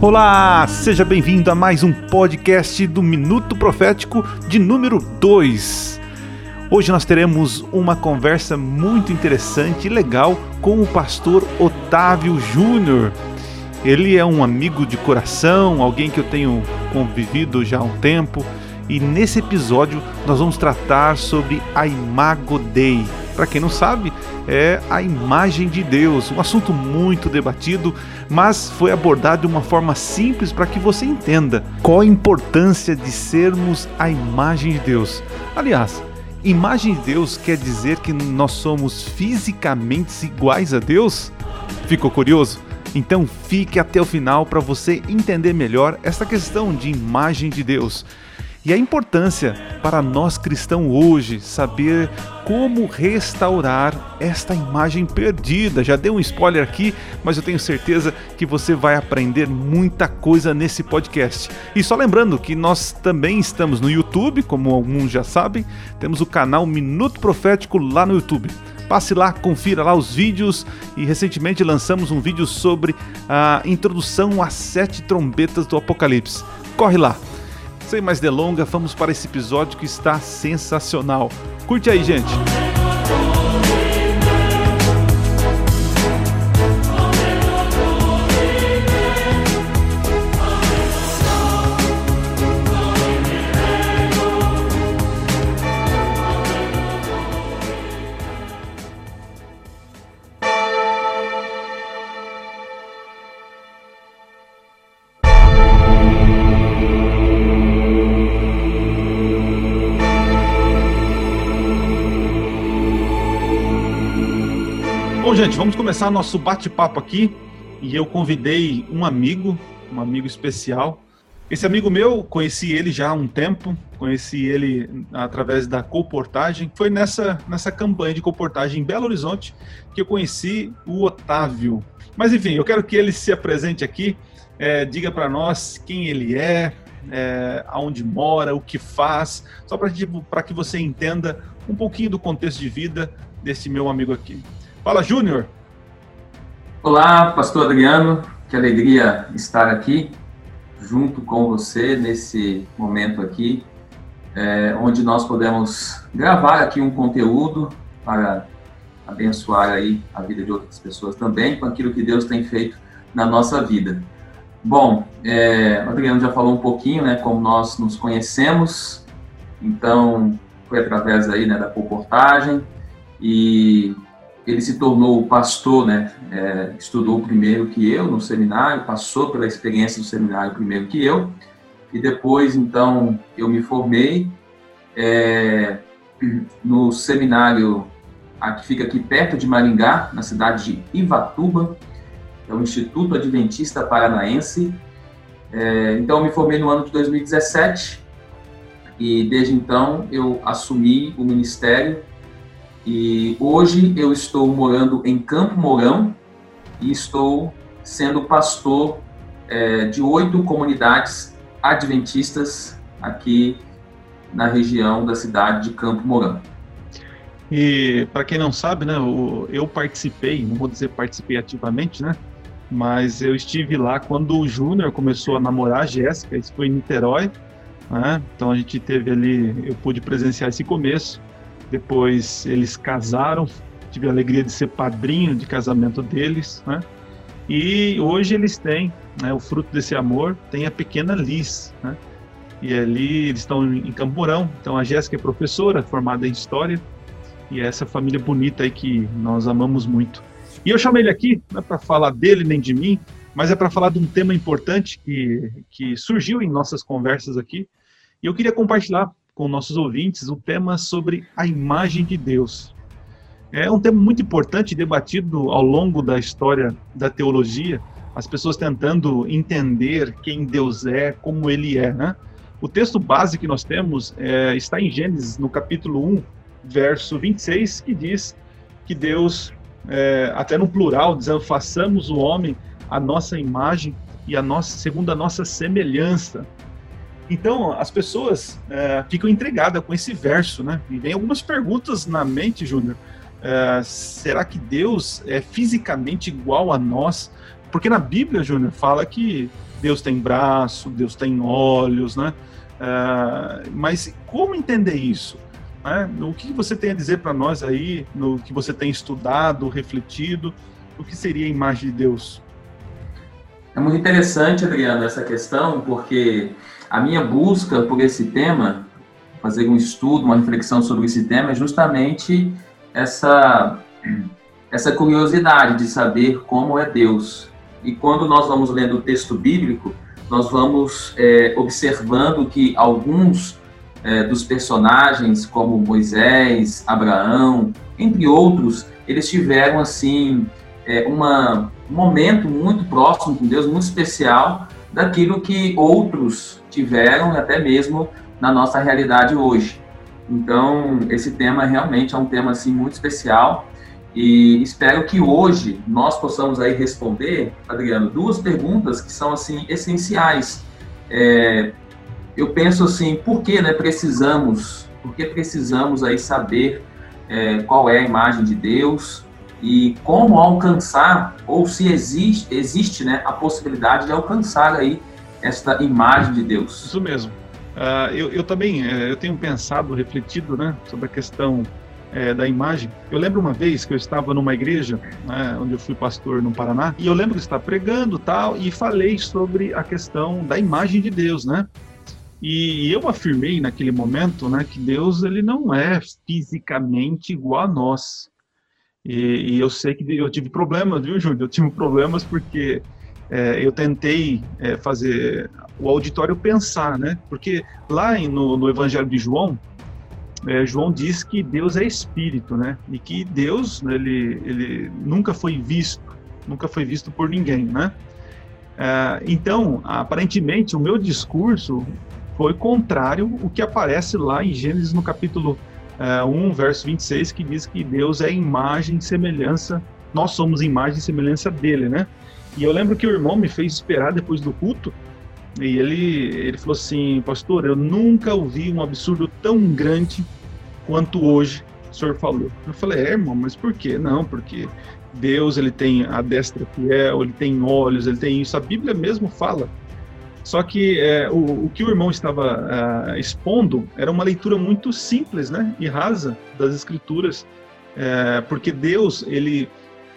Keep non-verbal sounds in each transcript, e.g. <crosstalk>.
Olá, seja bem-vindo a mais um podcast do Minuto Profético de número 2. Hoje nós teremos uma conversa muito interessante e legal com o pastor Otávio Júnior. Ele é um amigo de coração, alguém que eu tenho convivido já há um tempo, e nesse episódio nós vamos tratar sobre a Imago Dei. Para quem não sabe, é a imagem de Deus, um assunto muito debatido, mas foi abordado de uma forma simples para que você entenda qual a importância de sermos a imagem de Deus. Aliás, Imagem de Deus quer dizer que nós somos fisicamente iguais a Deus? Ficou curioso? Então fique até o final para você entender melhor essa questão de imagem de Deus. E a importância para nós cristãos hoje saber como restaurar esta imagem perdida. Já dei um spoiler aqui, mas eu tenho certeza que você vai aprender muita coisa nesse podcast. E só lembrando que nós também estamos no YouTube, como alguns já sabem, temos o canal Minuto Profético lá no YouTube. Passe lá, confira lá os vídeos e recentemente lançamos um vídeo sobre a introdução às sete trombetas do Apocalipse. Corre lá! Sem mais delongas, vamos para esse episódio que está sensacional. Curte aí, gente! Gente, vamos começar nosso bate-papo aqui. E eu convidei um amigo, um amigo especial. Esse amigo meu, conheci ele já há um tempo, conheci ele através da comportagem. Foi nessa, nessa campanha de comportagem em Belo Horizonte que eu conheci o Otávio. Mas enfim, eu quero que ele se apresente aqui, é, diga para nós quem ele é, é, aonde mora, o que faz, só para que você entenda um pouquinho do contexto de vida desse meu amigo aqui. Fala, Júnior. Olá, pastor Adriano. Que alegria estar aqui junto com você nesse momento aqui, é, onde nós podemos gravar aqui um conteúdo para abençoar aí a vida de outras pessoas também com aquilo que Deus tem feito na nossa vida. Bom, é, o Adriano já falou um pouquinho, né, como nós nos conhecemos. Então, foi através aí, né, da comportagem e ele se tornou pastor, né? É, estudou primeiro que eu no seminário, passou pela experiência do seminário primeiro que eu, e depois, então, eu me formei é, no seminário que fica aqui perto de Maringá, na cidade de Ivatuba, é o Instituto Adventista Paranaense. É, então, eu me formei no ano de 2017 e desde então eu assumi o ministério e hoje eu estou morando em Campo Mourão e estou sendo pastor é, de oito comunidades adventistas aqui na região da cidade de Campo Mourão. E para quem não sabe, né, eu participei, não vou dizer participei ativamente, né, mas eu estive lá quando o Júnior começou a namorar a Jéssica, isso foi em Niterói, né, então a gente teve ali, eu pude presenciar esse começo. Depois eles casaram, tive a alegria de ser padrinho de casamento deles, né? E hoje eles têm, né, o fruto desse amor, tem a pequena Liz, né? E ali eles estão em Camporão, então a Jéssica é professora, formada em História, e é essa família bonita aí que nós amamos muito. E eu chamei ele aqui, não é para falar dele nem de mim, mas é para falar de um tema importante que, que surgiu em nossas conversas aqui, e eu queria compartilhar com nossos ouvintes o tema sobre a imagem de Deus. É um tema muito importante debatido ao longo da história da teologia, as pessoas tentando entender quem Deus é, como ele é. Né? O texto base que nós temos é, está em Gênesis, no capítulo 1, verso 26, que diz que Deus, é, até no plural, dizendo façamos o homem a nossa imagem e a nossa, segundo a nossa semelhança. Então, as pessoas é, ficam entregadas com esse verso, né? E vem algumas perguntas na mente, Júnior. É, será que Deus é fisicamente igual a nós? Porque na Bíblia, Júnior, fala que Deus tem braço, Deus tem olhos, né? Uh, mas como entender isso? Né? O que você tem a dizer para nós aí, no que você tem estudado, refletido, o que seria a imagem de Deus? É muito interessante, Adriano, essa questão, porque a minha busca por esse tema, fazer um estudo, uma reflexão sobre esse tema, é justamente essa, essa curiosidade de saber como é Deus. E quando nós vamos lendo o texto bíblico, nós vamos é, observando que alguns é, dos personagens, como Moisés, Abraão, entre outros, eles tiveram assim é, uma, um momento muito próximo com Deus, muito especial, daquilo que outros tiveram, até mesmo na nossa realidade hoje. Então, esse tema realmente é um tema assim muito especial e espero que hoje nós possamos aí responder, Adriano, duas perguntas que são assim essenciais. É, eu penso assim, por que né, precisamos, por que precisamos aí saber é, qual é a imagem de Deus e como alcançar ou se existe existe né, a possibilidade de alcançar aí esta imagem de Deus. Isso mesmo. Uh, eu, eu, também uh, eu tenho pensado, refletido, né, sobre a questão é, da imagem. Eu lembro uma vez que eu estava numa igreja, né, onde eu fui pastor no Paraná, e eu lembro de estar pregando tal, e falei sobre a questão da imagem de Deus, né? E eu afirmei naquele momento, né, que Deus ele não é fisicamente igual a nós. E, e eu sei que eu tive problemas, viu, Júnior? Eu tive problemas porque é, eu tentei é, fazer o auditório pensar, né? Porque lá no, no Evangelho de João, é, João diz que Deus é espírito, né? E que Deus ele, ele nunca foi visto, nunca foi visto por ninguém, né? É, então, aparentemente, o meu discurso foi contrário ao que aparece lá em Gênesis no capítulo é, 1, verso 26, que diz que Deus é imagem e semelhança, nós somos imagem e semelhança dele, né? E eu lembro que o irmão me fez esperar depois do culto, e ele, ele falou assim, pastor, eu nunca ouvi um absurdo tão grande quanto hoje o senhor falou. Eu falei, é, irmão, mas por quê? Não, porque Deus ele tem a destra fiel, ele tem olhos, ele tem isso. A Bíblia mesmo fala. Só que é, o, o, que o irmão estava uh, expondo era uma leitura muito simples, né, e rasa das Escrituras, é, porque Deus ele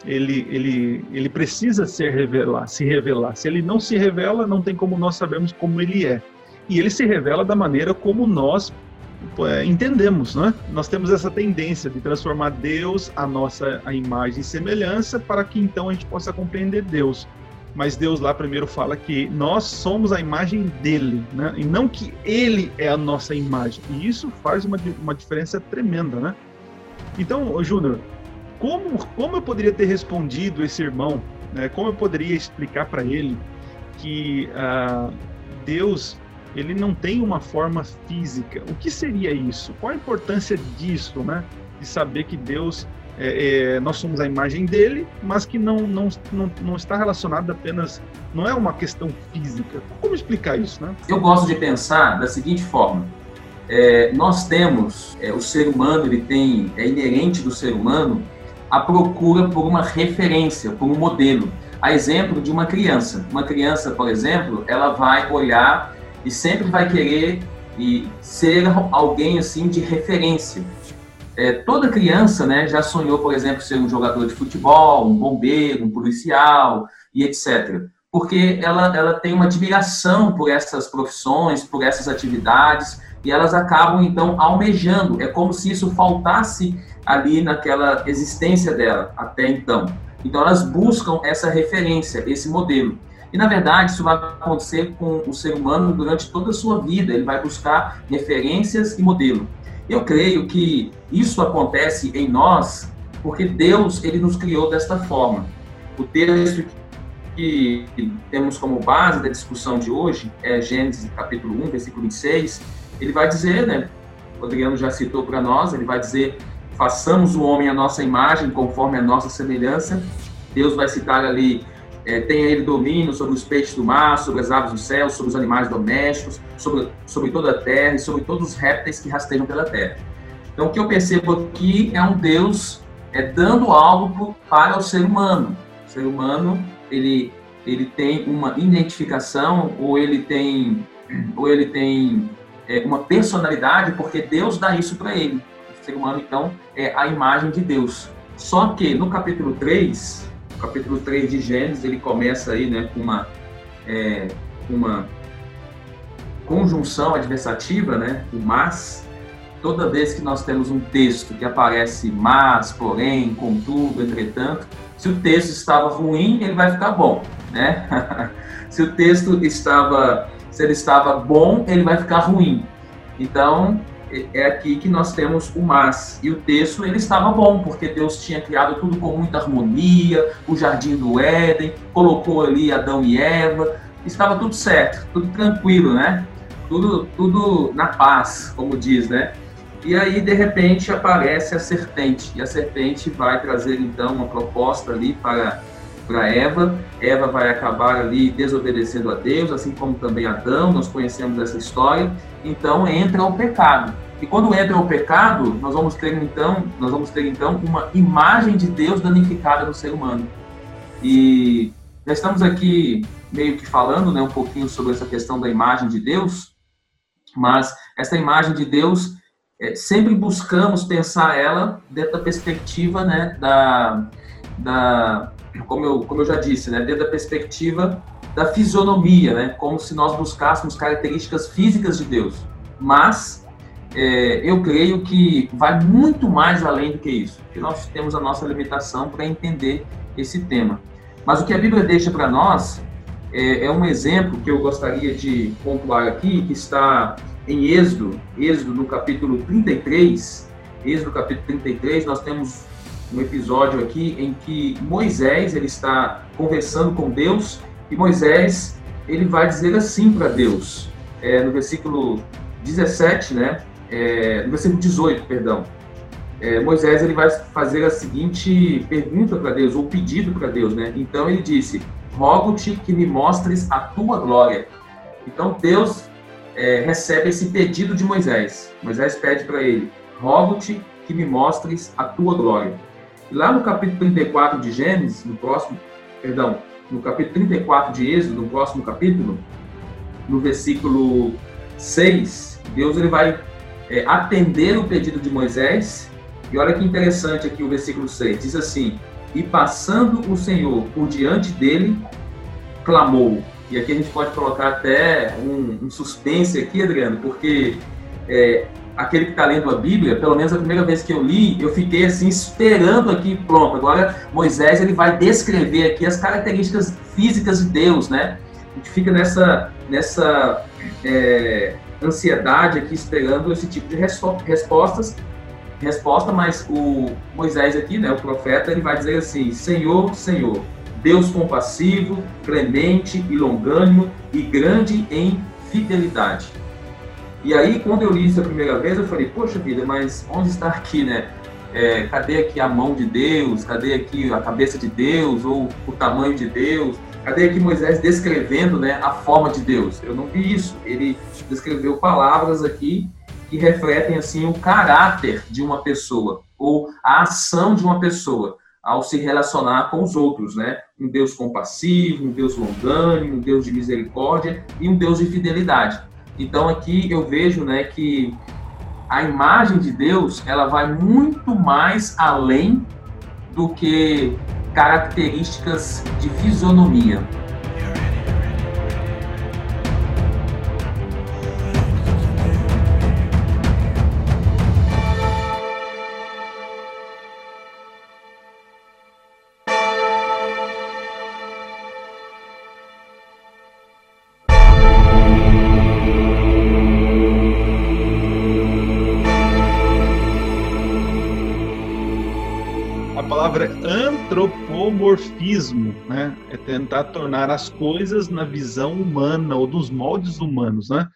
ele, ele, ele precisa se revelar, se revelar. Se ele não se revela, não tem como nós sabermos como ele é. E ele se revela da maneira como nós é, entendemos, né? Nós temos essa tendência de transformar Deus a nossa a imagem e semelhança para que então a gente possa compreender Deus. Mas Deus lá primeiro fala que nós somos a imagem dele, né? E não que ele é a nossa imagem. E isso faz uma, uma diferença tremenda, né? Então, Júnior, como, como eu poderia ter respondido esse irmão? Né? Como eu poderia explicar para ele que uh, Deus ele não tem uma forma física? O que seria isso? Qual a importância disso, né? De saber que Deus é, é, nós somos a imagem dele, mas que não, não, não, não está relacionado apenas, não é uma questão física. Como explicar isso, né? Eu gosto de pensar da seguinte forma: é, nós temos, é, o ser humano, ele tem, é inerente do ser humano a procura por uma referência, por um modelo. A exemplo de uma criança. Uma criança, por exemplo, ela vai olhar e sempre vai querer e ser alguém assim de referência. É, toda criança, né, já sonhou, por exemplo, ser um jogador de futebol, um bombeiro, um policial e etc. Porque ela, ela tem uma admiração por essas profissões, por essas atividades e elas acabam então almejando. É como se isso faltasse ali naquela existência dela até então. Então elas buscam essa referência, esse modelo. E na verdade isso vai acontecer com o ser humano durante toda a sua vida. Ele vai buscar referências e modelo. Eu creio que isso acontece em nós porque Deus ele nos criou desta forma. O texto que temos como base da discussão de hoje é Gênesis capítulo 1, versículo 26. Ele vai dizer, né? O Adriano já citou para nós, ele vai dizer façamos o homem a nossa imagem, conforme a nossa semelhança. Deus vai citar ali, é, tenha ele domínio sobre os peixes do mar, sobre as aves do céu, sobre os animais domésticos, sobre, sobre toda a terra e sobre todos os répteis que rastejam pela terra. Então, o que eu percebo aqui é um Deus é, dando algo para o ser humano. O ser humano, ele, ele tem uma identificação ou ele tem, ou ele tem é, uma personalidade porque Deus dá isso para ele. O ser humano, então, é a imagem de Deus. Só que no capítulo 3, capítulo 3 de Gênesis, ele começa aí né, com uma, é, uma conjunção adversativa, né, o mas, toda vez que nós temos um texto que aparece mas, porém, contudo, entretanto, se o texto estava ruim, ele vai ficar bom, né? <laughs> se o texto estava, se ele estava bom, ele vai ficar ruim. Então, é aqui que nós temos o mas. E o texto, ele estava bom, porque Deus tinha criado tudo com muita harmonia, o jardim do Éden, colocou ali Adão e Eva, estava tudo certo, tudo tranquilo, né? Tudo, tudo na paz, como diz, né? E aí, de repente, aparece a serpente. E a serpente vai trazer, então, uma proposta ali para, para Eva. Eva vai acabar ali desobedecendo a Deus, assim como também Adão. Nós conhecemos essa história. Então, entra o pecado. E quando entra o pecado, nós vamos ter então, nós vamos ter então uma imagem de Deus danificada no ser humano. E já estamos aqui meio que falando, né, um pouquinho sobre essa questão da imagem de Deus, mas essa imagem de Deus é, sempre buscamos pensar ela dentro da perspectiva, né, da, da como, eu, como eu já disse, né, dentro da perspectiva da fisionomia, né, como se nós buscássemos características físicas de Deus. Mas é, eu creio que vai muito mais além do que isso, que nós temos a nossa limitação para entender esse tema. Mas o que a Bíblia deixa para nós é, é um exemplo que eu gostaria de pontuar aqui, que está em Êxodo, Êxodo no capítulo 33, Êxodo capítulo 33, nós temos um episódio aqui em que Moisés ele está conversando com Deus e Moisés ele vai dizer assim para Deus, é, no versículo 17, né? É, no versículo 18, perdão. É, Moisés ele vai fazer a seguinte pergunta para Deus, ou pedido para Deus, né? Então ele disse: Rogo-te que me mostres a tua glória. Então Deus é, recebe esse pedido de Moisés. Moisés pede para ele: Rogo-te que me mostres a tua glória. Lá no capítulo 34 de Gênesis, no próximo, perdão, no capítulo 34 de Êxodo, no próximo capítulo, no versículo 6, Deus ele vai é, atender o pedido de Moisés. E olha que interessante aqui o versículo 6, diz assim: E passando o Senhor por diante dele, clamou: e aqui a gente pode colocar até um, um suspense aqui, Adriano, porque é, aquele que está lendo a Bíblia, pelo menos a primeira vez que eu li, eu fiquei assim esperando aqui, pronto. Agora Moisés ele vai descrever aqui as características físicas de Deus, né? A gente fica nessa nessa é, ansiedade aqui esperando esse tipo de respostas, resposta, mas o Moisés aqui, né, o profeta, ele vai dizer assim: Senhor, Senhor, Deus compassivo, clemente e longânimo e grande em fidelidade. E aí, quando eu li isso a primeira vez, eu falei, poxa vida, mas onde está aqui, né? É, cadê aqui a mão de Deus? Cadê aqui a cabeça de Deus? Ou o tamanho de Deus? Cadê aqui Moisés descrevendo né, a forma de Deus? Eu não vi isso. Ele descreveu palavras aqui que refletem assim o caráter de uma pessoa ou a ação de uma pessoa ao se relacionar com os outros, né? Um Deus compassivo, um Deus longânimo, um Deus de misericórdia e um Deus de fidelidade. Então aqui eu vejo, né, que a imagem de Deus, ela vai muito mais além do que características de fisionomia. Antropomorfismo, né? É tentar tornar as coisas na visão humana ou dos moldes humanos, né?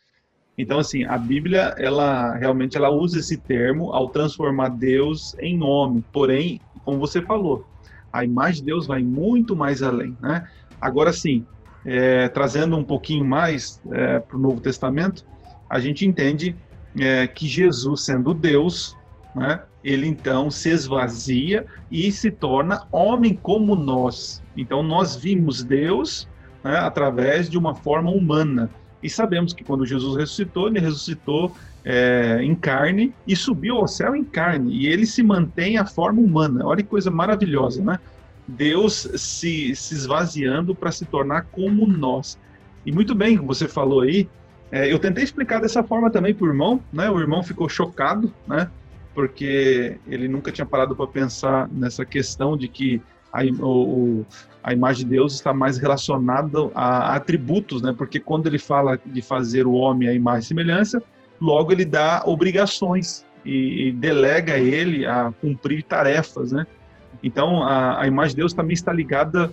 Então, assim, a Bíblia, ela realmente ela usa esse termo ao transformar Deus em homem. Porém, como você falou, a imagem de Deus vai muito mais além, né? Agora, sim, é, trazendo um pouquinho mais é, para o Novo Testamento, a gente entende é, que Jesus, sendo Deus, né, ele então se esvazia e se torna homem como nós. Então, nós vimos Deus né, através de uma forma humana. E sabemos que quando Jesus ressuscitou, ele ressuscitou é, em carne e subiu ao céu em carne. E ele se mantém a forma humana. Olha que coisa maravilhosa, né? Deus se, se esvaziando para se tornar como nós. E muito bem, como você falou aí, é, eu tentei explicar dessa forma também para o irmão, né? O irmão ficou chocado, né? Porque ele nunca tinha parado para pensar nessa questão de que a, o, a imagem de Deus está mais relacionada a atributos, né? Porque quando ele fala de fazer o homem a imagem e semelhança, logo ele dá obrigações e, e delega ele a cumprir tarefas, né? Então a, a imagem de Deus também está ligada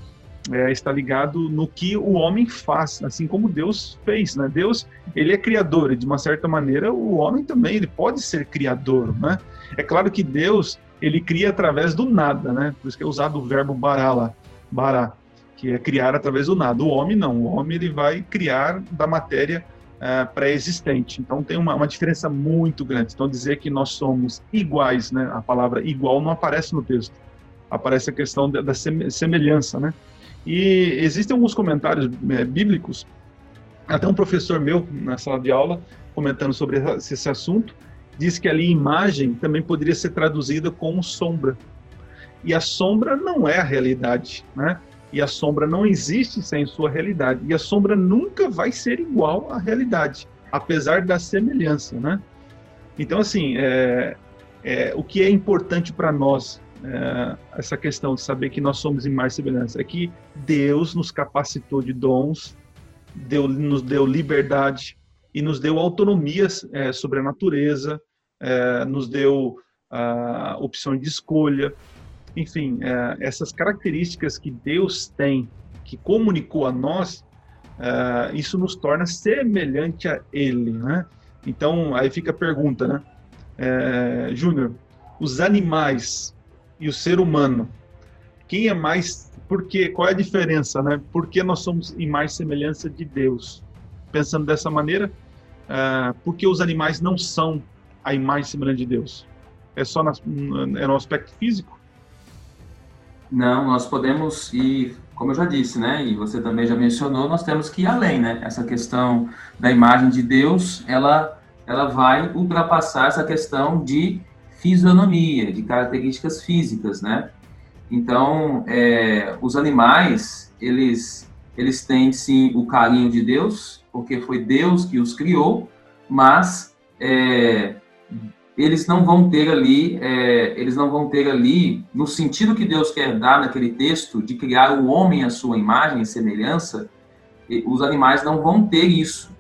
é, está ligado no que o homem faz, assim como Deus fez, né? Deus, ele é criador e de uma certa maneira o homem também, ele pode ser criador, né? É claro que Deus, ele cria através do nada, né? Por isso que é usado o verbo bará lá bará, que é criar através do nada. O homem não, o homem ele vai criar da matéria uh, pré-existente. Então tem uma, uma, diferença muito grande. Então dizer que nós somos iguais, né? A palavra igual não aparece no texto. Aparece a questão da, da semelhança, né? E existem alguns comentários é, bíblicos. Até um professor meu na sala de aula comentando sobre esse assunto diz que ali imagem também poderia ser traduzida como sombra. E a sombra não é a realidade, né? E a sombra não existe sem sua realidade. E a sombra nunca vai ser igual à realidade, apesar da semelhança, né? Então, assim, é, é, o que é importante para nós, é, essa questão de saber que nós somos em mais semelhança, é que Deus nos capacitou de dons, deu, nos deu liberdade e nos deu autonomia é, sobre a natureza, é, nos deu a opção de escolha, enfim, é, essas características que Deus tem, que comunicou a nós, é, isso nos torna semelhante a Ele, né? Então, aí fica a pergunta, né? É, Júnior, os animais e o ser humano, quem é mais, porque, qual é a diferença, né? Por que nós somos em mais semelhança de Deus? Pensando dessa maneira, é, porque os animais não são a imagem semelhante de Deus? É só na, é no aspecto físico? Não, nós podemos ir, como eu já disse, né, e você também já mencionou, nós temos que ir além, né? Essa questão da imagem de Deus, ela, ela vai ultrapassar essa questão de fisionomia, de características físicas, né? Então, é, os animais, eles, eles têm sim o carinho de Deus, porque foi Deus que os criou, mas é, eles não vão ter ali, é, eles não vão ter ali, no sentido que Deus quer dar naquele texto, de criar o homem à sua imagem e semelhança, os animais não vão ter isso.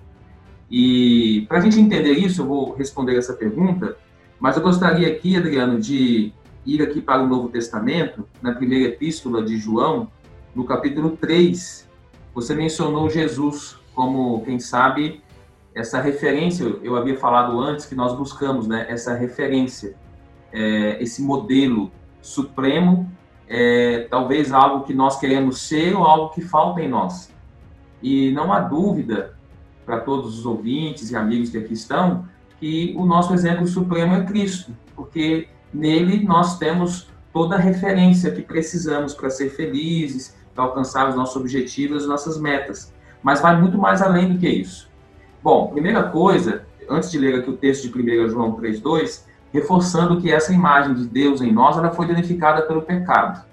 E para a gente entender isso, eu vou responder essa pergunta, mas eu gostaria aqui, Adriano, de ir aqui para o Novo Testamento, na primeira epístola de João, no capítulo 3, você mencionou Jesus como, quem sabe, essa referência, eu havia falado antes que nós buscamos, né, essa referência, é, esse modelo supremo, é, talvez algo que nós queremos ser ou algo que falta em nós. E não há dúvida para todos os ouvintes e amigos que aqui estão que o nosso exemplo supremo é Cristo, porque nele nós temos toda a referência que precisamos para ser felizes, para alcançar os nossos objetivos, as nossas metas. Mas vai muito mais além do que isso. Bom, primeira coisa, antes de ler aqui o texto de 1 João 3,2, reforçando que essa imagem de Deus em nós ela foi danificada pelo pecado.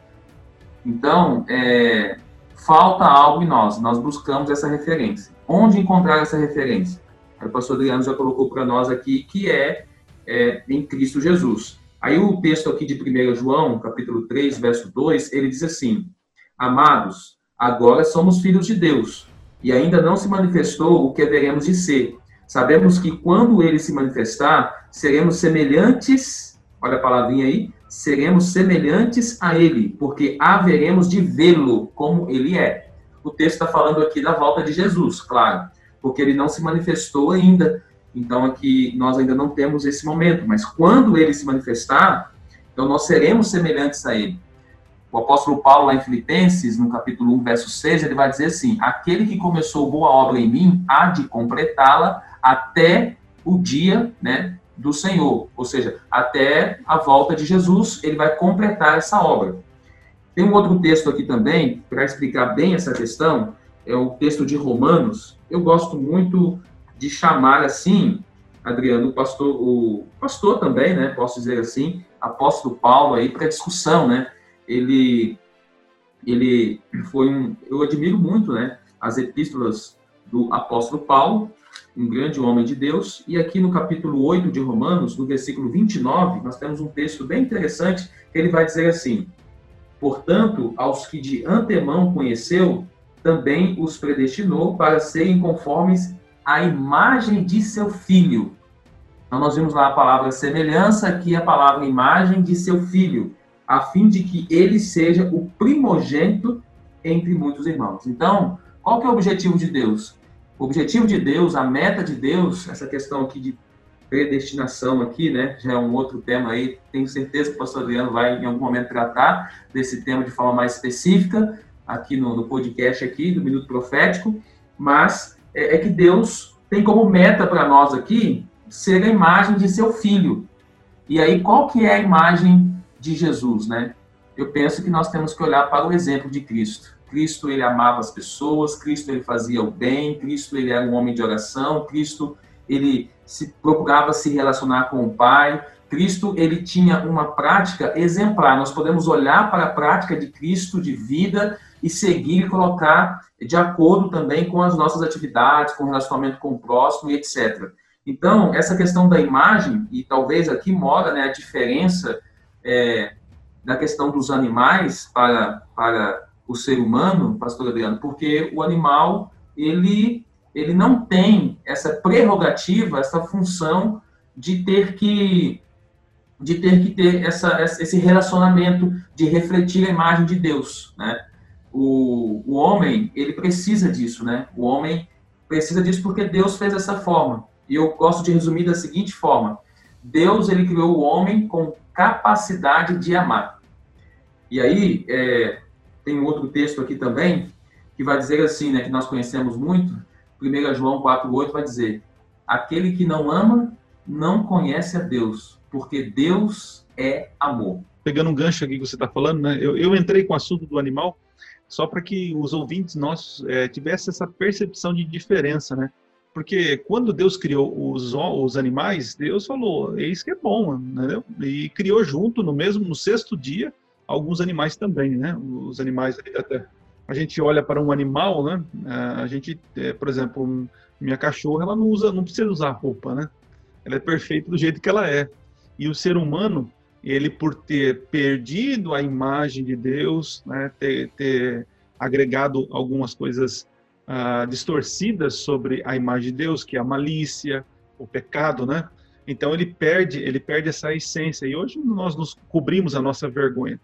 Então, é, falta algo em nós, nós buscamos essa referência. Onde encontrar essa referência? O pastor Adriano já colocou para nós aqui que é, é, em Cristo Jesus. Aí o texto aqui de 1 João, capítulo 3, verso 2, ele diz assim: Amados, agora somos filhos de Deus e ainda não se manifestou o que haveremos de ser. Sabemos que quando ele se manifestar, seremos semelhantes, olha a palavrinha aí, seremos semelhantes a ele, porque haveremos de vê-lo como ele é. O texto está falando aqui da volta de Jesus, claro, porque ele não se manifestou ainda Então aqui nós ainda não temos esse momento, mas quando ele se manifestar, então nós seremos semelhantes a ele. O apóstolo Paulo, lá em Filipenses, no capítulo 1, verso 6, ele vai dizer assim: Aquele que começou boa obra em mim há de completá-la até o dia né, do Senhor. Ou seja, até a volta de Jesus, ele vai completar essa obra. Tem um outro texto aqui também, para explicar bem essa questão, é o texto de Romanos. Eu gosto muito de chamar assim, Adriano, o pastor, o pastor também, né, posso dizer assim, apóstolo Paulo aí para discussão, né? Ele ele foi um, eu admiro muito, né, as epístolas do apóstolo Paulo, um grande homem de Deus, e aqui no capítulo 8 de Romanos, no versículo 29, nós temos um texto bem interessante, que ele vai dizer assim: Portanto, aos que de antemão conheceu, também os predestinou para serem conformes à imagem de seu filho, então, nós vimos lá a palavra semelhança, aqui a palavra imagem de seu filho, a fim de que ele seja o primogênito entre muitos irmãos. Então, qual que é o objetivo de Deus? O objetivo de Deus, a meta de Deus, essa questão aqui de predestinação aqui, né, já é um outro tema aí, tenho certeza que o pastor Adriano vai em algum momento tratar desse tema de forma mais específica, aqui no, no podcast aqui, do Minuto Profético, mas é, é que Deus tem como meta para nós aqui ser a imagem de seu filho. E aí, qual que é a imagem de Jesus, né? Eu penso que nós temos que olhar para o exemplo de Cristo. Cristo, ele amava as pessoas, Cristo, ele fazia o bem, Cristo, ele era um homem de oração, Cristo, ele se procurava se relacionar com o Pai, Cristo, ele tinha uma prática exemplar. Nós podemos olhar para a prática de Cristo de vida e seguir e colocar de acordo também com as nossas atividades, com o relacionamento com o próximo e etc. Então, essa questão da imagem, e talvez aqui mora né, a diferença é, da questão dos animais para, para o ser humano, pastor Adriano, porque o animal, ele, ele não tem essa prerrogativa, essa função de ter que de ter que ter essa, esse relacionamento de refletir a imagem de Deus, né? O, o homem, ele precisa disso, né? O homem precisa disso porque Deus fez dessa forma. E eu gosto de resumir da seguinte forma: Deus ele criou o homem com capacidade de amar. E aí é, tem um outro texto aqui também que vai dizer assim, né, que nós conhecemos muito. 1 João 4:8 vai dizer: aquele que não ama não conhece a Deus, porque Deus é amor. Pegando um gancho aqui que você está falando, né? Eu, eu entrei com o assunto do animal só para que os ouvintes nossos é, tivessem essa percepção de diferença, né? Porque quando Deus criou os, os animais, Deus falou, eis que é bom, entendeu? E criou junto, no mesmo, no sexto dia, alguns animais também, né? Os animais, até, a gente olha para um animal, né? A gente, é, por exemplo, minha cachorra, ela não usa, não precisa usar roupa, né? Ela é perfeita do jeito que ela é. E o ser humano, ele por ter perdido a imagem de Deus, né? Ter, ter agregado algumas coisas uh, distorcidas sobre a imagem de Deus, que é a malícia, o pecado, né? Então ele perde, ele perde essa essência. E hoje nós nos cobrimos a nossa vergonha.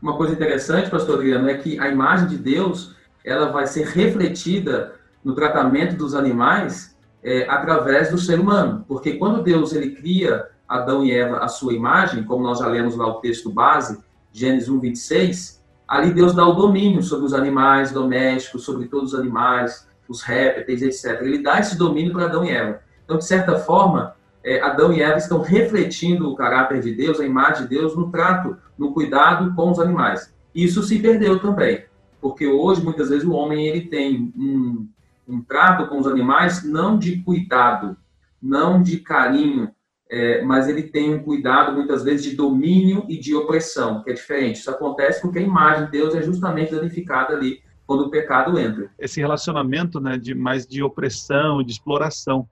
Uma coisa interessante, pastor Adriano, é que a imagem de Deus, ela vai ser refletida no tratamento dos animais é, através do ser humano. Porque quando Deus ele cria Adão e Eva a sua imagem, como nós já lemos lá o texto base, Gênesis 1, 26, ali Deus dá o domínio sobre os animais domésticos, sobre todos os animais, os répteis, etc. Ele dá esse domínio para Adão e Eva. Então, de certa forma, é, Adão e Eva estão refletindo o caráter de Deus, a imagem de Deus, no trato, no cuidado com os animais. Isso se perdeu também, porque hoje, muitas vezes, o homem ele tem um, um trato com os animais não de cuidado, não de carinho, é, mas ele tem um cuidado muitas vezes de domínio e de opressão, que é diferente. Isso acontece porque a imagem de Deus é justamente danificada ali quando o pecado entra. Esse relacionamento, né, de mais de opressão, de exploração.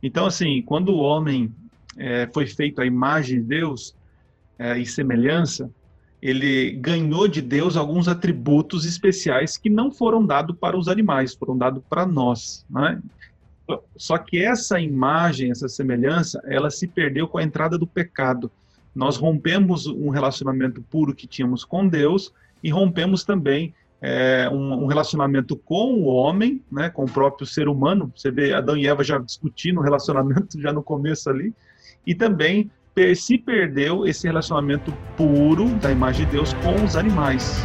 Então, assim, quando o homem é, foi feito à imagem de Deus é, e semelhança, ele ganhou de Deus alguns atributos especiais que não foram dados para os animais, foram dados para nós. Né? Só que essa imagem, essa semelhança, ela se perdeu com a entrada do pecado. Nós rompemos um relacionamento puro que tínhamos com Deus e rompemos também é, um, um, relacionamento com o homem, né, com o próprio ser humano. Você vê Adão e Eva já discutindo o relacionamento <laughs> já no começo ali. E também se perdeu esse relacionamento puro da imagem de Deus com os animais.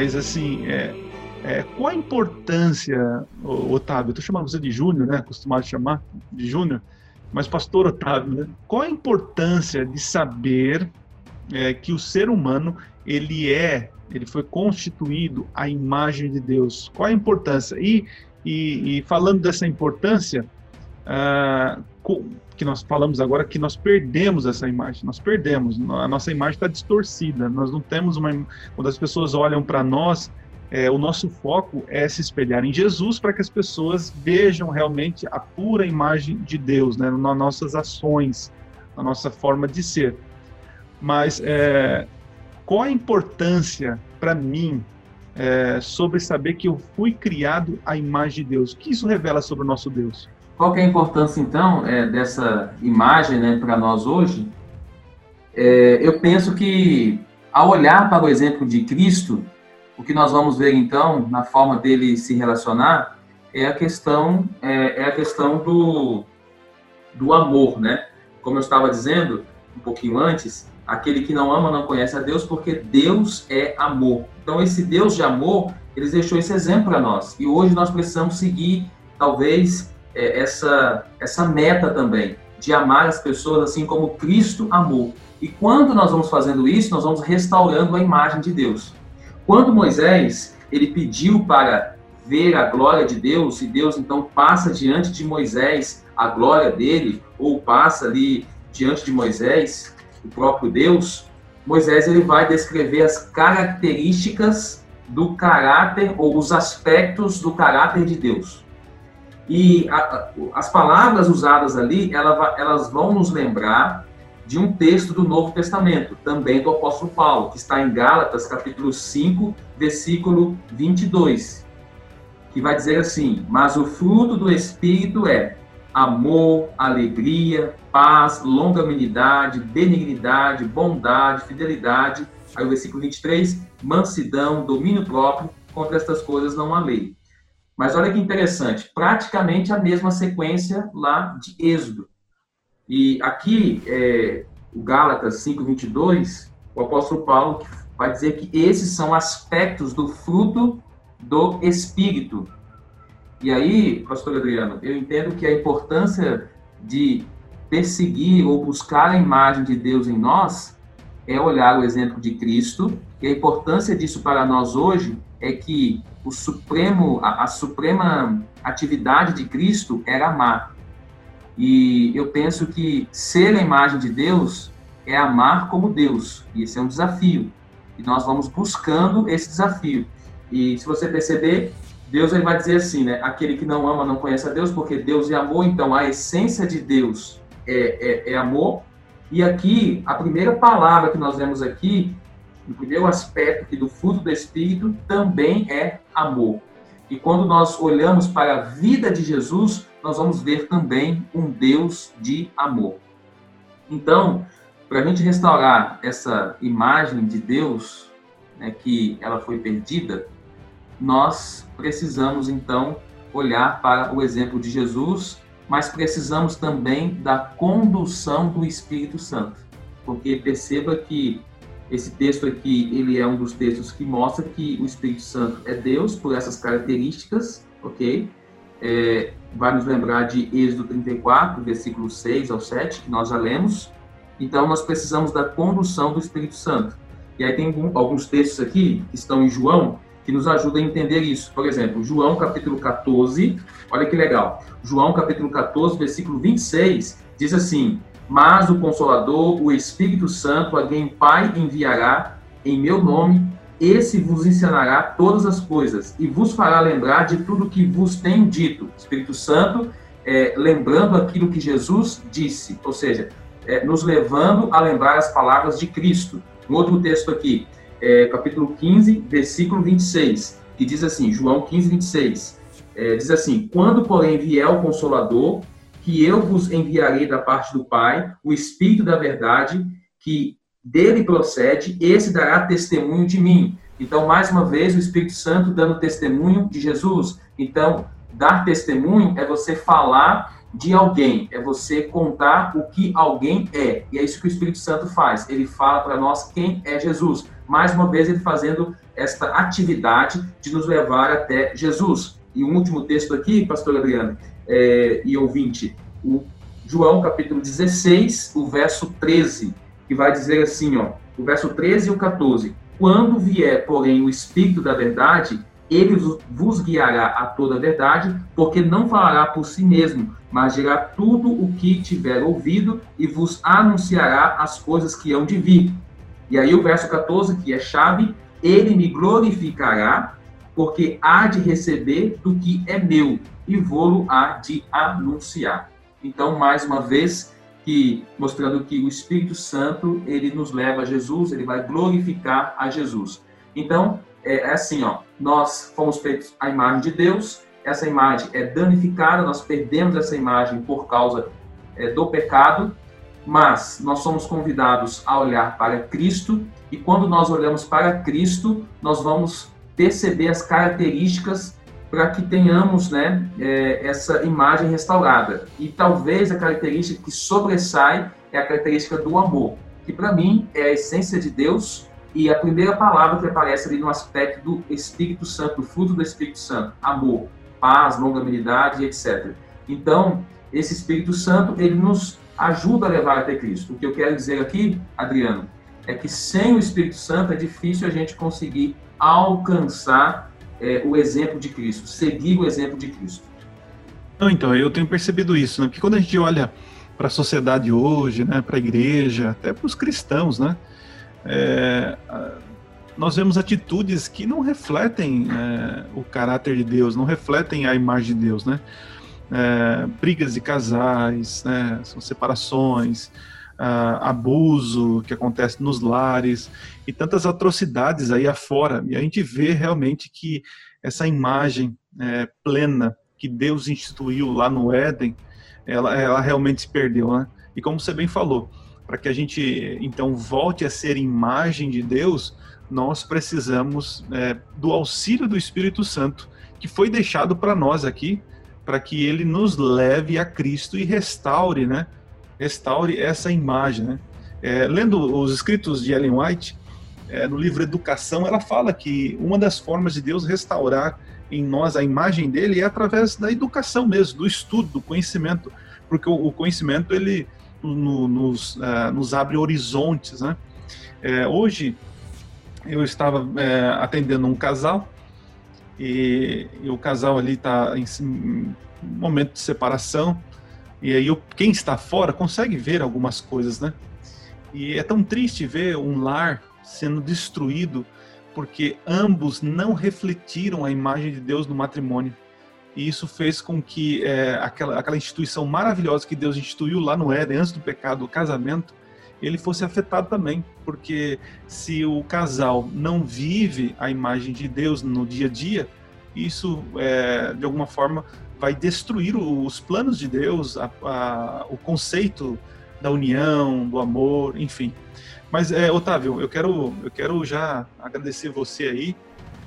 Mas assim, é, é, qual a importância, Otávio, estou chamando você de Júnior, né, acostumado a chamar de Júnior, mas pastor Otávio, né, qual a importância de saber é, que o ser humano, ele é, ele foi constituído à imagem de Deus, qual a importância? E, e, e falando dessa importância, ah, que nós falamos agora que nós perdemos essa imagem, nós perdemos, a nossa imagem está distorcida, nós não temos uma. Quando as pessoas olham para nós, é, o nosso foco é se espelhar em Jesus para que as pessoas vejam realmente a pura imagem de Deus, né, nas nossas ações, na nossa forma de ser. Mas é, qual a importância para mim é, sobre saber que eu fui criado à imagem de Deus? O que isso revela sobre o nosso Deus? Qual é a importância, então, é, dessa imagem né, para nós hoje? É, eu penso que, ao olhar para o exemplo de Cristo, o que nós vamos ver, então, na forma dele se relacionar, é a questão, é, é a questão do, do amor, né? Como eu estava dizendo um pouquinho antes, aquele que não ama não conhece a Deus, porque Deus é amor. Então, esse Deus de amor, ele deixou esse exemplo para nós. E hoje nós precisamos seguir, talvez, é, essa, essa meta também, de amar as pessoas assim como Cristo amou. E quando nós vamos fazendo isso, nós vamos restaurando a imagem de Deus. Quando Moisés ele pediu para ver a glória de Deus, e Deus então passa diante de Moisés a glória dele, ou passa ali diante de Moisés, o próprio Deus, Moisés ele vai descrever as características do caráter ou os aspectos do caráter de Deus. E a, as palavras usadas ali, ela, elas vão nos lembrar de um texto do Novo Testamento, também do apóstolo Paulo, que está em Gálatas, capítulo 5, versículo 22, que vai dizer assim: Mas o fruto do Espírito é amor, alegria, paz, longanimidade, benignidade, bondade, fidelidade. Aí o versículo 23, mansidão, domínio próprio, contra estas coisas não há lei. Mas olha que interessante, praticamente a mesma sequência lá de Êxodo. E aqui, é, o Gálatas 5:22, o apóstolo Paulo vai dizer que esses são aspectos do fruto do Espírito. E aí, pastor Adriano, eu entendo que a importância de perseguir ou buscar a imagem de Deus em nós é olhar o exemplo de Cristo, e a importância disso para nós hoje é que o supremo, a, a suprema atividade de Cristo era amar. E eu penso que ser a imagem de Deus é amar como Deus. E esse é um desafio. E nós vamos buscando esse desafio. E se você perceber, Deus ele vai dizer assim, né? Aquele que não ama não conhece a Deus, porque Deus é amor. Então a essência de Deus é, é, é amor. E aqui, a primeira palavra que nós vemos aqui o primeiro aspecto aqui do fruto do Espírito também é amor. E quando nós olhamos para a vida de Jesus, nós vamos ver também um Deus de amor. Então, para a gente restaurar essa imagem de Deus, né, que ela foi perdida, nós precisamos então olhar para o exemplo de Jesus, mas precisamos também da condução do Espírito Santo. Porque perceba que esse texto aqui, ele é um dos textos que mostra que o Espírito Santo é Deus por essas características, ok? É, vai nos lembrar de Êxodo 34, versículo 6 ao 7, que nós já lemos. Então, nós precisamos da condução do Espírito Santo. E aí tem alguns textos aqui, que estão em João, que nos ajuda a entender isso. Por exemplo, João capítulo 14, olha que legal. João capítulo 14, versículo 26, diz assim: Mas o Consolador, o Espírito Santo, a quem Pai enviará em meu nome, esse vos ensinará todas as coisas e vos fará lembrar de tudo que vos tenho dito. Espírito Santo, é, lembrando aquilo que Jesus disse, ou seja, é, nos levando a lembrar as palavras de Cristo. Um outro texto aqui, é, capítulo 15, versículo 26, que diz assim, João 15, 26, é, diz assim, Quando, porém, vier o Consolador, que eu vos enviarei da parte do Pai, o Espírito da verdade, que dele procede, esse dará testemunho de mim. Então, mais uma vez, o Espírito Santo dando testemunho de Jesus. Então, dar testemunho é você falar de alguém, é você contar o que alguém é. E é isso que o Espírito Santo faz. Ele fala para nós quem é Jesus. Mais uma vez, ele fazendo esta atividade de nos levar até Jesus. E um último texto aqui, pastor Adriano é, e ouvinte, o João capítulo 16, o verso 13, que vai dizer assim, ó, o verso 13 e o 14. Quando vier, porém, o Espírito da verdade, ele vos guiará a toda a verdade, porque não falará por si mesmo, mas dirá tudo o que tiver ouvido e vos anunciará as coisas que hão de vir. E aí o verso 14, que é chave, ele me glorificará, porque há de receber do que é meu, e vou-lo há de anunciar. Então, mais uma vez, que mostrando que o Espírito Santo, ele nos leva a Jesus, ele vai glorificar a Jesus. Então, é, é assim, ó, nós fomos feitos à imagem de Deus, essa imagem é danificada, nós perdemos essa imagem por causa é, do pecado, mas nós somos convidados a olhar para Cristo, e quando nós olhamos para Cristo, nós vamos perceber as características para que tenhamos né, é, essa imagem restaurada. E talvez a característica que sobressai é a característica do amor, que para mim é a essência de Deus e a primeira palavra que aparece ali no aspecto do Espírito Santo, do fruto do Espírito Santo, amor, paz, longanimidade, etc. Então, esse Espírito Santo, ele nos ajuda a levar até Cristo. O que eu quero dizer aqui, Adriano, é que sem o Espírito Santo é difícil a gente conseguir alcançar é, o exemplo de Cristo, seguir o exemplo de Cristo. Então, eu tenho percebido isso, né? Porque quando a gente olha para a sociedade hoje, né, para a igreja, até para os cristãos, né, é, nós vemos atitudes que não refletem é, o caráter de Deus, não refletem a imagem de Deus, né? É, brigas de casais, né? São separações, abuso que acontece nos lares e tantas atrocidades aí afora. E a gente vê realmente que essa imagem é, plena que Deus instituiu lá no Éden, ela, ela realmente se perdeu, né? E como você bem falou, para que a gente então volte a ser imagem de Deus, nós precisamos é, do auxílio do Espírito Santo, que foi deixado para nós aqui, para que ele nos leve a Cristo e restaure, né? Restaure essa imagem, né? É, lendo os escritos de Ellen White, é, no livro Educação, ela fala que uma das formas de Deus restaurar em nós a imagem dele é através da educação mesmo, do estudo, do conhecimento, porque o, o conhecimento ele no, nos, uh, nos abre horizontes, né? É, hoje eu estava é, atendendo um casal e, e o casal ali está em, em momento de separação e aí quem está fora consegue ver algumas coisas, né? E é tão triste ver um lar sendo destruído porque ambos não refletiram a imagem de Deus no matrimônio. E isso fez com que é, aquela, aquela instituição maravilhosa que Deus instituiu lá no Éden, antes do pecado, o casamento, ele fosse afetado também. Porque se o casal não vive a imagem de Deus no dia a dia, isso, é, de alguma forma, vai destruir os planos de Deus, a, a, o conceito da união, do amor, enfim. Mas, é, Otávio, eu quero, eu quero já agradecer você aí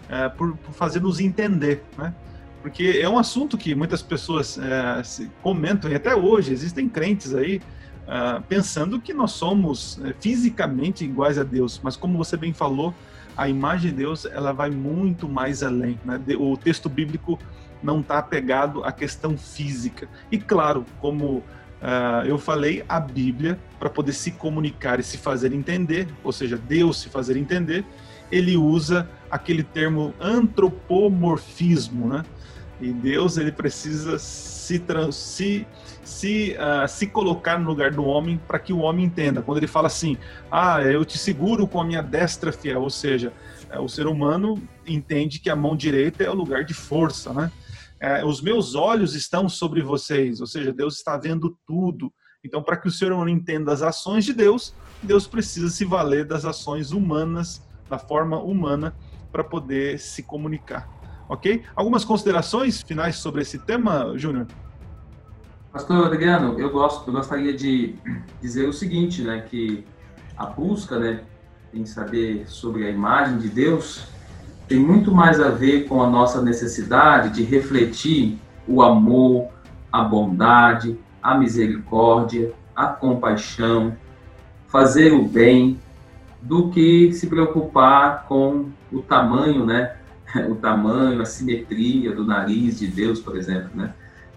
é, por, por fazer nos entender, né? Porque é um assunto que muitas pessoas é, comentam, e até hoje existem crentes aí uh, pensando que nós somos é, fisicamente iguais a Deus, mas como você bem falou, a imagem de Deus ela vai muito mais além. Né? O texto bíblico não está apegado à questão física. E claro, como uh, eu falei, a Bíblia, para poder se comunicar e se fazer entender, ou seja, Deus se fazer entender, ele usa aquele termo antropomorfismo, né? E Deus ele precisa se, se, se, uh, se colocar no lugar do homem para que o homem entenda. Quando ele fala assim, ah, eu te seguro com a minha destra fiel, ou seja, o ser humano entende que a mão direita é o lugar de força, né? É, os meus olhos estão sobre vocês, ou seja, Deus está vendo tudo. Então, para que o ser humano entenda as ações de Deus, Deus precisa se valer das ações humanas, da forma humana, para poder se comunicar ok? Algumas considerações finais sobre esse tema, Júnior? Pastor Adriano, eu, gosto, eu gostaria de dizer o seguinte, né, que a busca, né, em saber sobre a imagem de Deus tem muito mais a ver com a nossa necessidade de refletir o amor, a bondade, a misericórdia, a compaixão, fazer o bem, do que se preocupar com o tamanho, né, <laughs> o tamanho, a simetria do nariz de Deus, por exemplo, né?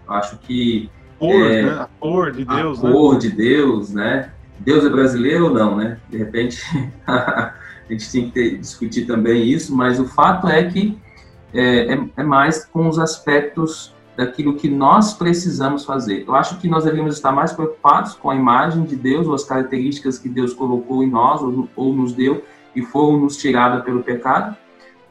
Eu acho que cor, é, né? a cor de Deus, a né? cor de Deus, né? Deus é brasileiro ou não, né? De repente <laughs> a gente tem que ter, discutir também isso, mas o fato é que é, é, é, mais com os aspectos daquilo que nós precisamos fazer. Eu acho que nós deveríamos estar mais preocupados com a imagem de Deus ou as características que Deus colocou em nós ou, ou nos deu e foram nos tiradas pelo pecado,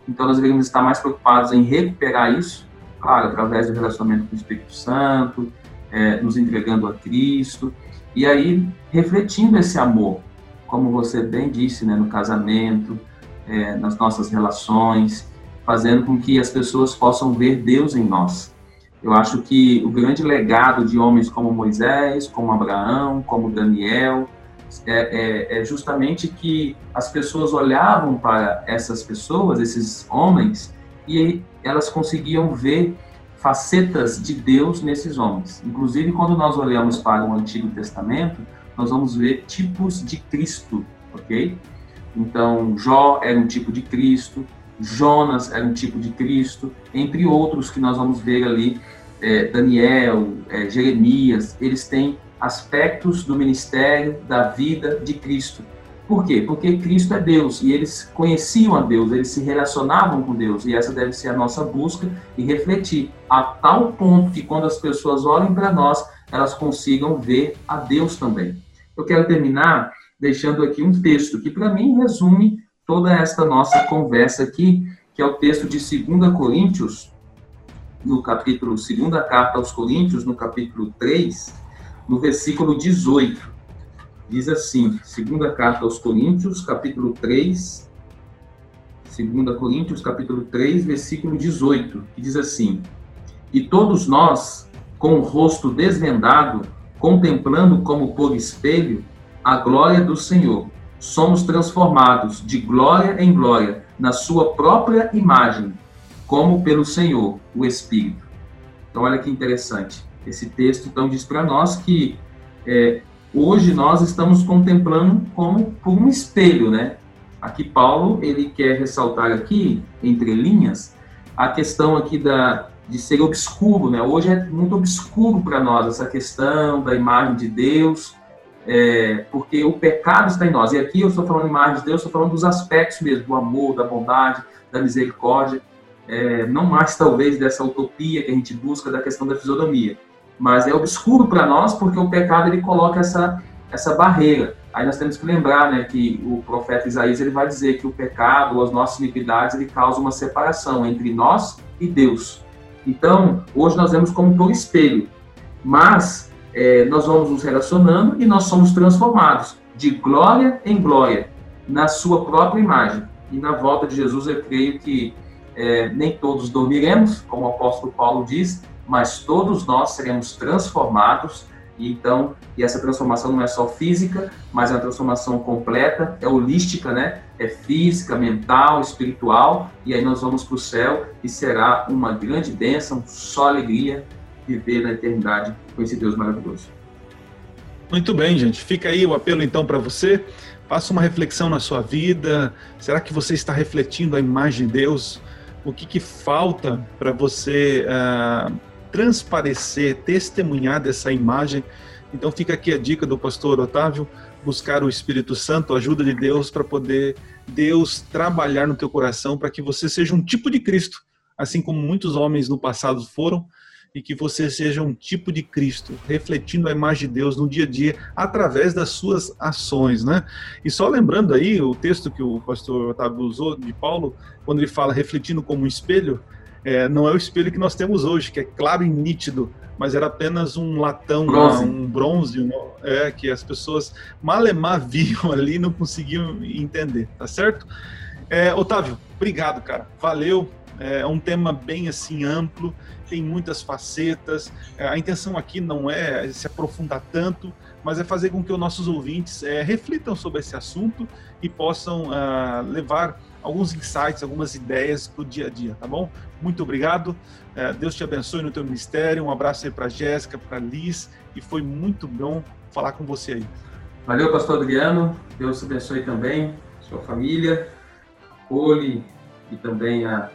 então, nós deveríamos estar mais preocupados em recuperar isso, claro, através do relacionamento com o Espírito Santo, é, nos entregando a Cristo, e aí refletindo esse amor, como você bem disse, né, no casamento, é, nas nossas relações, fazendo com que as pessoas possam ver Deus em nós. Eu acho que o grande legado de homens como Moisés, como Abraão, como Daniel, é, é, é, justamente que as pessoas olhavam para essas pessoas, esses homens, e elas conseguiam ver facetas de Deus nesses homens. Inclusive, quando nós olhamos para o Antigo Testamento, nós vamos ver tipos de Cristo, ok? Então, Jó era um tipo de Cristo, Jonas era um tipo de Cristo, entre outros que nós vamos ver ali, é, Daniel, é, Jeremias, eles têm aspectos do ministério, da vida de Cristo. Por quê? Porque Cristo é Deus e eles conheciam a Deus, eles se relacionavam com Deus e essa deve ser a nossa busca e refletir a tal ponto que quando as pessoas olhem para nós, elas consigam ver a Deus também. Eu quero terminar deixando aqui um texto que para mim resume toda esta nossa conversa aqui, que é o texto de 2 Coríntios, no capítulo, segunda carta aos Coríntios, no capítulo 3, no versículo 18. Diz assim, segunda carta aos Coríntios, capítulo 3, segunda Coríntios, capítulo 3, versículo 18, que diz assim: E todos nós, com o rosto desvendado, contemplando como por espelho a glória do Senhor, somos transformados de glória em glória na sua própria imagem, como pelo Senhor, o Espírito. Então, olha que interessante. Esse texto, então, diz para nós que é, hoje nós estamos contemplando como por um espelho, né? Aqui Paulo, ele quer ressaltar aqui, entre linhas, a questão aqui da, de ser obscuro, né? Hoje é muito obscuro para nós essa questão da imagem de Deus, é, porque o pecado está em nós. E aqui eu estou falando de imagem de Deus, estou falando dos aspectos mesmo, do amor, da bondade, da misericórdia, é, não mais talvez dessa utopia que a gente busca da questão da fisionomia mas é obscuro para nós porque o pecado ele coloca essa essa barreira. Aí nós temos que lembrar, né, que o profeta Isaías ele vai dizer que o pecado, as nossas iniquidades, ele causa uma separação entre nós e Deus. Então, hoje nós vemos como por espelho, mas é, nós vamos nos relacionando e nós somos transformados de glória em glória na sua própria imagem. E na volta de Jesus eu creio que é, nem todos dormiremos, como o apóstolo Paulo diz, mas todos nós seremos transformados. E então, e essa transformação não é só física, mas é uma transformação completa, é holística, né? É física, mental, espiritual, e aí nós vamos para o céu e será uma grande bênção, só alegria viver na eternidade com esse Deus maravilhoso. Muito bem, gente. Fica aí o apelo então para você. Faça uma reflexão na sua vida. Será que você está refletindo a imagem de Deus? O que, que falta para você uh, transparecer, testemunhar dessa imagem. Então fica aqui a dica do pastor Otávio, buscar o Espírito Santo, a ajuda de Deus, para poder Deus trabalhar no teu coração para que você seja um tipo de Cristo, assim como muitos homens no passado foram, e que você seja um tipo de Cristo, refletindo a imagem de Deus no dia a dia através das suas ações, né? E só lembrando aí o texto que o pastor Otávio usou de Paulo, quando ele fala refletindo como um espelho, é, não é o espelho que nós temos hoje, que é claro e nítido, mas era apenas um latão, bronze. um bronze, é, que as pessoas malemar <laughs> viam ali não conseguiam entender, tá certo? É, Otávio, obrigado, cara. Valeu. É um tema bem assim amplo, tem muitas facetas. É, a intenção aqui não é se aprofundar tanto, mas é fazer com que os nossos ouvintes é, reflitam sobre esse assunto e possam uh, levar alguns insights, algumas ideias para o dia a dia, tá bom? Muito obrigado. É, Deus te abençoe no teu ministério. Um abraço aí para Jéssica, para Liz, e foi muito bom falar com você aí. Valeu, pastor Adriano. Deus te abençoe também, sua família, Cole e também a,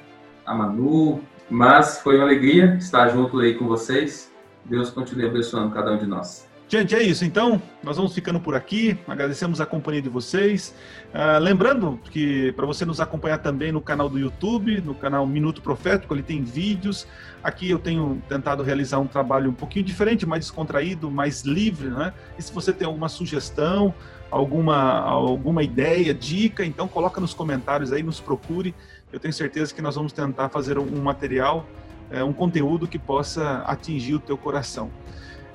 a Manu. Mas foi uma alegria estar junto aí com vocês. Deus continue abençoando cada um de nós. Gente, é isso. Então, nós vamos ficando por aqui. Agradecemos a companhia de vocês. Uh, lembrando que para você nos acompanhar também no canal do YouTube, no canal Minuto Profético, ele tem vídeos. Aqui eu tenho tentado realizar um trabalho um pouquinho diferente, mais descontraído, mais livre, né? E se você tem alguma sugestão, alguma, alguma ideia, dica, então coloca nos comentários aí, nos procure. Eu tenho certeza que nós vamos tentar fazer um material, eh, um conteúdo que possa atingir o teu coração.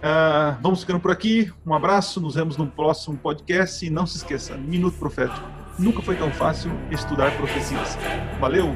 Ah, vamos ficando por aqui. Um abraço, nos vemos no próximo podcast. E não se esqueça: Minuto Profético. Nunca foi tão fácil estudar profecias. Valeu!